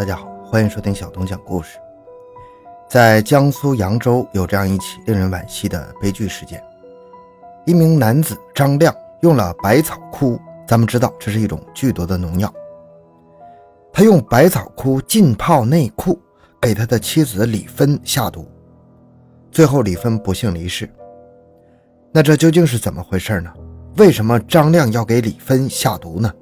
大家好，欢迎收听小东讲故事。在江苏扬州有这样一起令人惋惜的悲剧事件：一名男子张亮用了百草枯，咱们知道这是一种剧毒的农药。他用百草枯浸泡内裤，给他的妻子李芬下毒，最后李芬不幸离世。那这究竟是怎么回事呢？为什么张亮要给李芬下毒呢？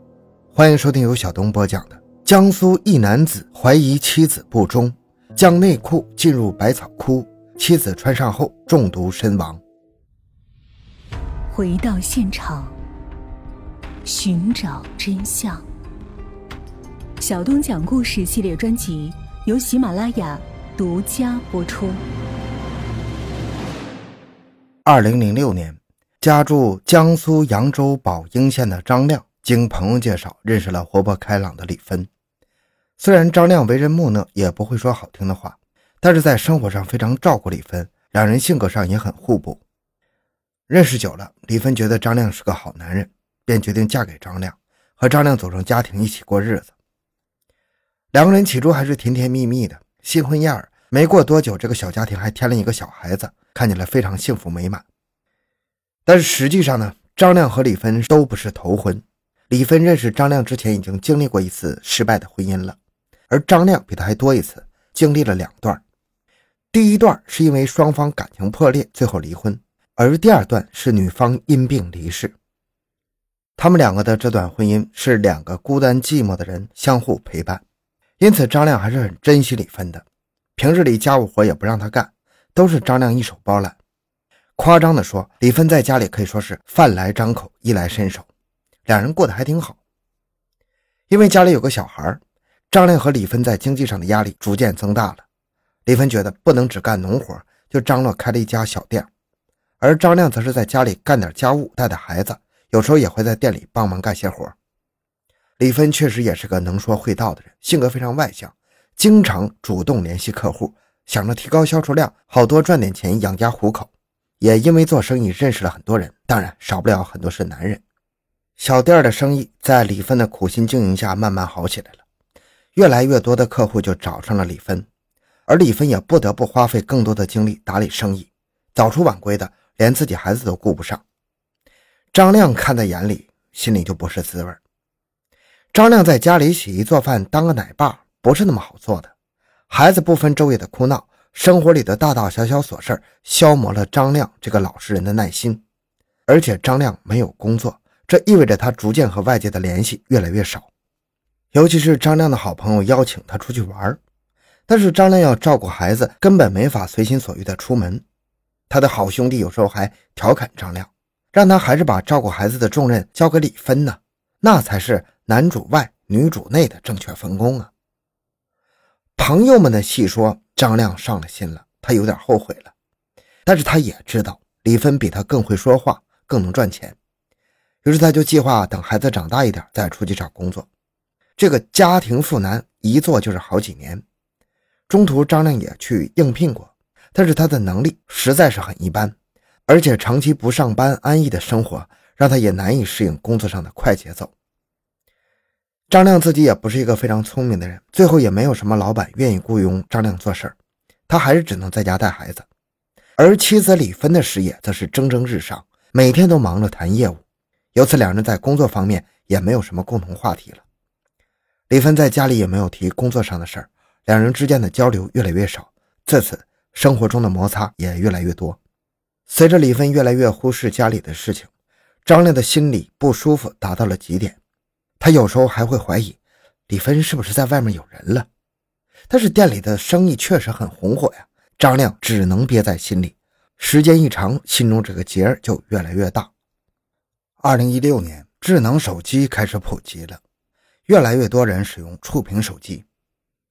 欢迎收听由小东播讲的《江苏一男子怀疑妻子不忠，将内裤浸入百草枯，妻子穿上后中毒身亡》。回到现场，寻找真相。小东讲故事系列专辑由喜马拉雅独家播出。二零零六年。家住江苏扬州宝应县的张亮，经朋友介绍认识了活泼开朗的李芬。虽然张亮为人木讷，也不会说好听的话，但是在生活上非常照顾李芬，两人性格上也很互补。认识久了，李芬觉得张亮是个好男人，便决定嫁给张亮，和张亮组成家庭，一起过日子。两个人起初还是甜甜蜜蜜的新婚燕尔，没过多久，这个小家庭还添了一个小孩子，看起来非常幸福美满。但是实际上呢，张亮和李芬都不是头婚。李芬认识张亮之前已经经历过一次失败的婚姻了，而张亮比他还多一次，经历了两段。第一段是因为双方感情破裂，最后离婚，而第二段是女方因病离世。他们两个的这段婚姻是两个孤单寂寞的人相互陪伴，因此张亮还是很珍惜李芬的。平日里家务活也不让他干，都是张亮一手包揽。夸张地说，李芬在家里可以说是饭来张口，衣来伸手，两人过得还挺好。因为家里有个小孩，张亮和李芬在经济上的压力逐渐增大了。李芬觉得不能只干农活，就张罗开了一家小店，而张亮则是在家里干点家务，带带孩子，有时候也会在店里帮忙干些活。李芬确实也是个能说会道的人，性格非常外向，经常主动联系客户，想着提高销售量，好多赚点钱养家糊口。也因为做生意认识了很多人，当然少不了很多是男人。小店的生意在李芬的苦心经营下慢慢好起来了，越来越多的客户就找上了李芬，而李芬也不得不花费更多的精力打理生意，早出晚归的，连自己孩子都顾不上。张亮看在眼里，心里就不是滋味。张亮在家里洗衣做饭，当个奶爸不是那么好做的，孩子不分昼夜的哭闹。生活里的大大小小琐事消磨了张亮这个老实人的耐心，而且张亮没有工作，这意味着他逐渐和外界的联系越来越少。尤其是张亮的好朋友邀请他出去玩，但是张亮要照顾孩子，根本没法随心所欲的出门。他的好兄弟有时候还调侃张亮，让他还是把照顾孩子的重任交给李芬呢，那才是男主外女主内的正确分工啊。朋友们的细说。张亮上了心了，他有点后悔了，但是他也知道李芬比他更会说话，更能赚钱，于是他就计划等孩子长大一点再出去找工作。这个家庭妇男一做就是好几年，中途张亮也去应聘过，但是他的能力实在是很一般，而且长期不上班安逸的生活让他也难以适应工作上的快节奏。张亮自己也不是一个非常聪明的人，最后也没有什么老板愿意雇佣张亮做事儿，他还是只能在家带孩子。而妻子李芬的事业则是蒸蒸日上，每天都忙着谈业务，由此两人在工作方面也没有什么共同话题了。李芬在家里也没有提工作上的事儿，两人之间的交流越来越少，自此生活中的摩擦也越来越多。随着李芬越来越忽视家里的事情，张亮的心里不舒服达到了极点。他有时候还会怀疑李芬是不是在外面有人了，但是店里的生意确实很红火呀。张亮只能憋在心里，时间一长，心中这个结儿就越来越大。二零一六年，智能手机开始普及了，越来越多人使用触屏手机。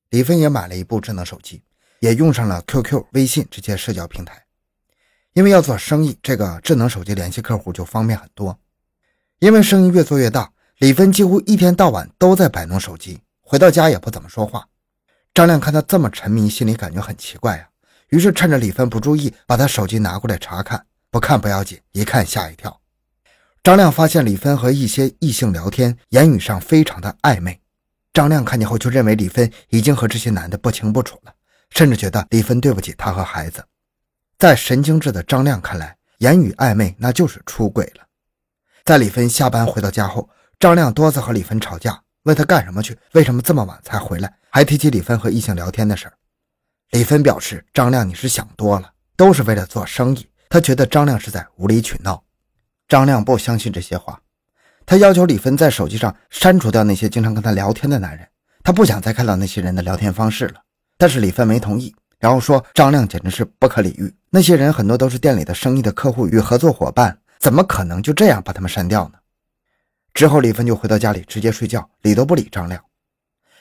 李芬也买了一部智能手机，也用上了 QQ、微信这些社交平台。因为要做生意，这个智能手机联系客户就方便很多。因为生意越做越大。李芬几乎一天到晚都在摆弄手机，回到家也不怎么说话。张亮看他这么沉迷，心里感觉很奇怪呀。于是趁着李芬不注意，把他手机拿过来查看。不看不要紧，一看吓一跳。张亮发现李芬和一些异性聊天，言语上非常的暧昧。张亮看见后就认为李芬已经和这些男的不清不楚了，甚至觉得李芬对不起他和孩子。在神经质的张亮看来，言语暧昧那就是出轨了。在李芬下班回到家后，张亮多次和李芬吵架，问他干什么去，为什么这么晚才回来，还提起李芬和异性聊天的事儿。李芬表示：“张亮，你是想多了，都是为了做生意。”他觉得张亮是在无理取闹。张亮不相信这些话，他要求李芬在手机上删除掉那些经常跟他聊天的男人，他不想再看到那些人的聊天方式了。但是李芬没同意，然后说张亮简直是不可理喻，那些人很多都是店里的生意的客户与合作伙伴，怎么可能就这样把他们删掉呢？之后李芬就回到家里直接睡觉，理都不理张亮。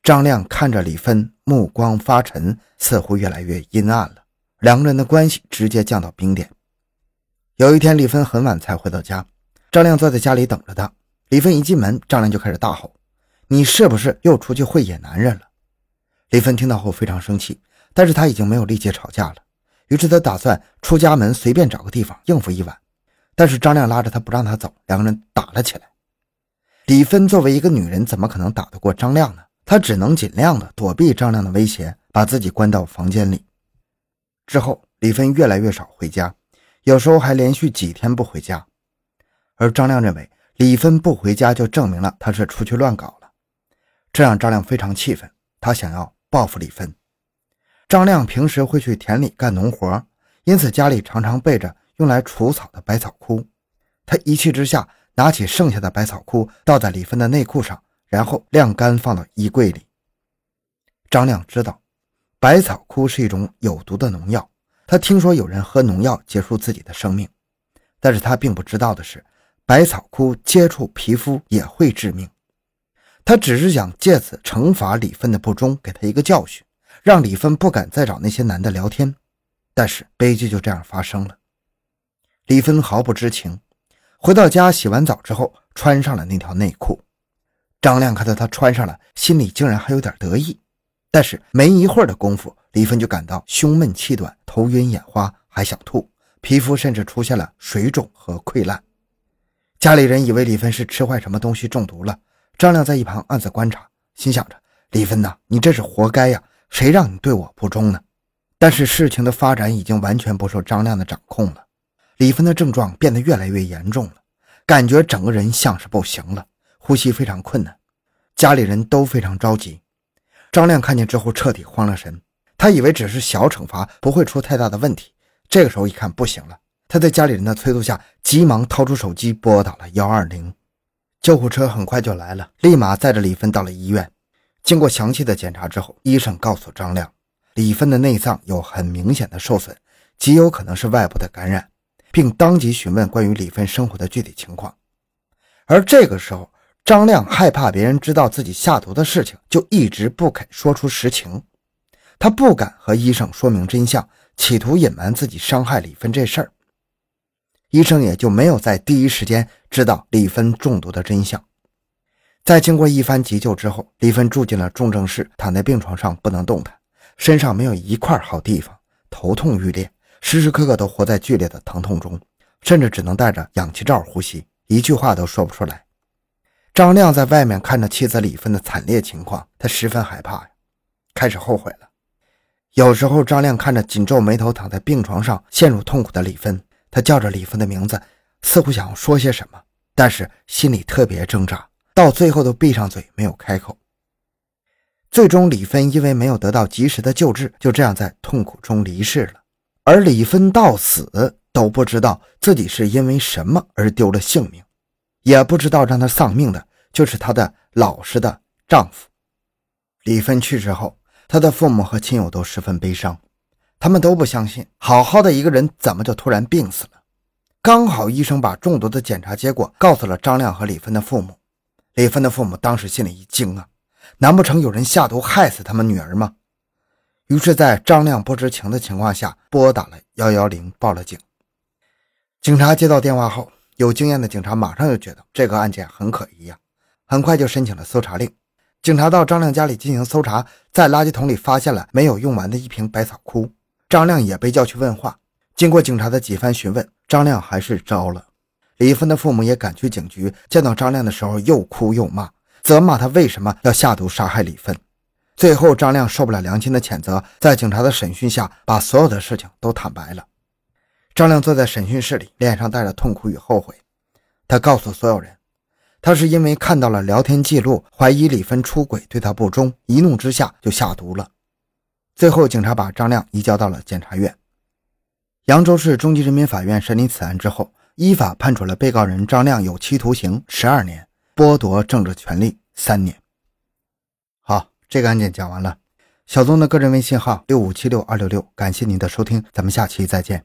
张亮看着李芬，目光发沉，似乎越来越阴暗了。两个人的关系直接降到冰点。有一天，李芬很晚才回到家，张亮坐在家里等着她。李芬一进门，张亮就开始大吼：“你是不是又出去会野男人了？”李芬听到后非常生气，但是他已经没有力气吵架了，于是他打算出家门随便找个地方应付一晚。但是张亮拉着他不让他走，两个人打了起来。李芬作为一个女人，怎么可能打得过张亮呢？她只能尽量的躲避张亮的威胁，把自己关到房间里。之后，李芬越来越少回家，有时候还连续几天不回家。而张亮认为，李芬不回家就证明了他是出去乱搞了，这让张亮非常气愤。他想要报复李芬。张亮平时会去田里干农活，因此家里常常备着用来除草的百草枯。他一气之下，拿起剩下的百草枯倒在李芬的内裤上。然后晾干，放到衣柜里。张亮知道，百草枯是一种有毒的农药。他听说有人喝农药结束自己的生命，但是他并不知道的是，百草枯接触皮肤也会致命。他只是想借此惩罚李芬的不忠，给他一个教训，让李芬不敢再找那些男的聊天。但是悲剧就这样发生了。李芬毫不知情，回到家洗完澡之后，穿上了那条内裤。张亮看到他穿上了，心里竟然还有点得意。但是没一会儿的功夫，李芬就感到胸闷气短、头晕眼花，还想吐，皮肤甚至出现了水肿和溃烂。家里人以为李芬是吃坏什么东西中毒了。张亮在一旁暗自观察，心想着：“李芬呐，你这是活该呀！谁让你对我不忠呢？”但是事情的发展已经完全不受张亮的掌控了。李芬的症状变得越来越严重了，感觉整个人像是不行了。呼吸非常困难，家里人都非常着急。张亮看见之后彻底慌了神，他以为只是小惩罚，不会出太大的问题。这个时候一看不行了，他在家里人的催促下，急忙掏出手机拨打了幺二零。救护车很快就来了，立马载着李芬到了医院。经过详细的检查之后，医生告诉张亮，李芬的内脏有很明显的受损，极有可能是外部的感染，并当即询问关于李芬生活的具体情况。而这个时候，张亮害怕别人知道自己下毒的事情，就一直不肯说出实情。他不敢和医生说明真相，企图隐瞒自己伤害李芬这事儿。医生也就没有在第一时间知道李芬中毒的真相。在经过一番急救之后，李芬住进了重症室，躺在病床上不能动弹，身上没有一块好地方，头痛欲裂，时时刻刻都活在剧烈的疼痛中，甚至只能带着氧气罩呼吸，一句话都说不出来。张亮在外面看着妻子李芬的惨烈情况，他十分害怕呀，开始后悔了。有时候，张亮看着紧皱眉头躺在病床上陷入痛苦的李芬，他叫着李芬的名字，似乎想要说些什么，但是心里特别挣扎，到最后都闭上嘴没有开口。最终，李芬因为没有得到及时的救治，就这样在痛苦中离世了。而李芬到死都不知道自己是因为什么而丢了性命。也不知道让她丧命的就是她的老实的丈夫。李芬去世后，他的父母和亲友都十分悲伤，他们都不相信，好好的一个人怎么就突然病死了？刚好医生把中毒的检查结果告诉了张亮和李芬的父母，李芬的父母当时心里一惊啊，难不成有人下毒害死他们女儿吗？于是，在张亮不知情的情况下，拨打了幺幺零，报了警。警察接到电话后。有经验的警察马上就觉得这个案件很可疑呀，很快就申请了搜查令。警察到张亮家里进行搜查，在垃圾桶里发现了没有用完的一瓶百草枯。张亮也被叫去问话。经过警察的几番询问，张亮还是招了。李芬的父母也赶去警局，见到张亮的时候又哭又骂，责骂他为什么要下毒杀害李芬。最后，张亮受不了良心的谴责，在警察的审讯下，把所有的事情都坦白了。张亮坐在审讯室里，脸上带着痛苦与后悔。他告诉所有人，他是因为看到了聊天记录，怀疑李芬出轨，对他不忠，一怒之下就下毒了。最后，警察把张亮移交到了检察院。扬州市中级人民法院审理此案之后，依法判处了被告人张亮有期徒刑十二年，剥夺政治权利三年。好，这个案件讲完了。小宗的个人微信号六五七六二六六，感谢您的收听，咱们下期再见。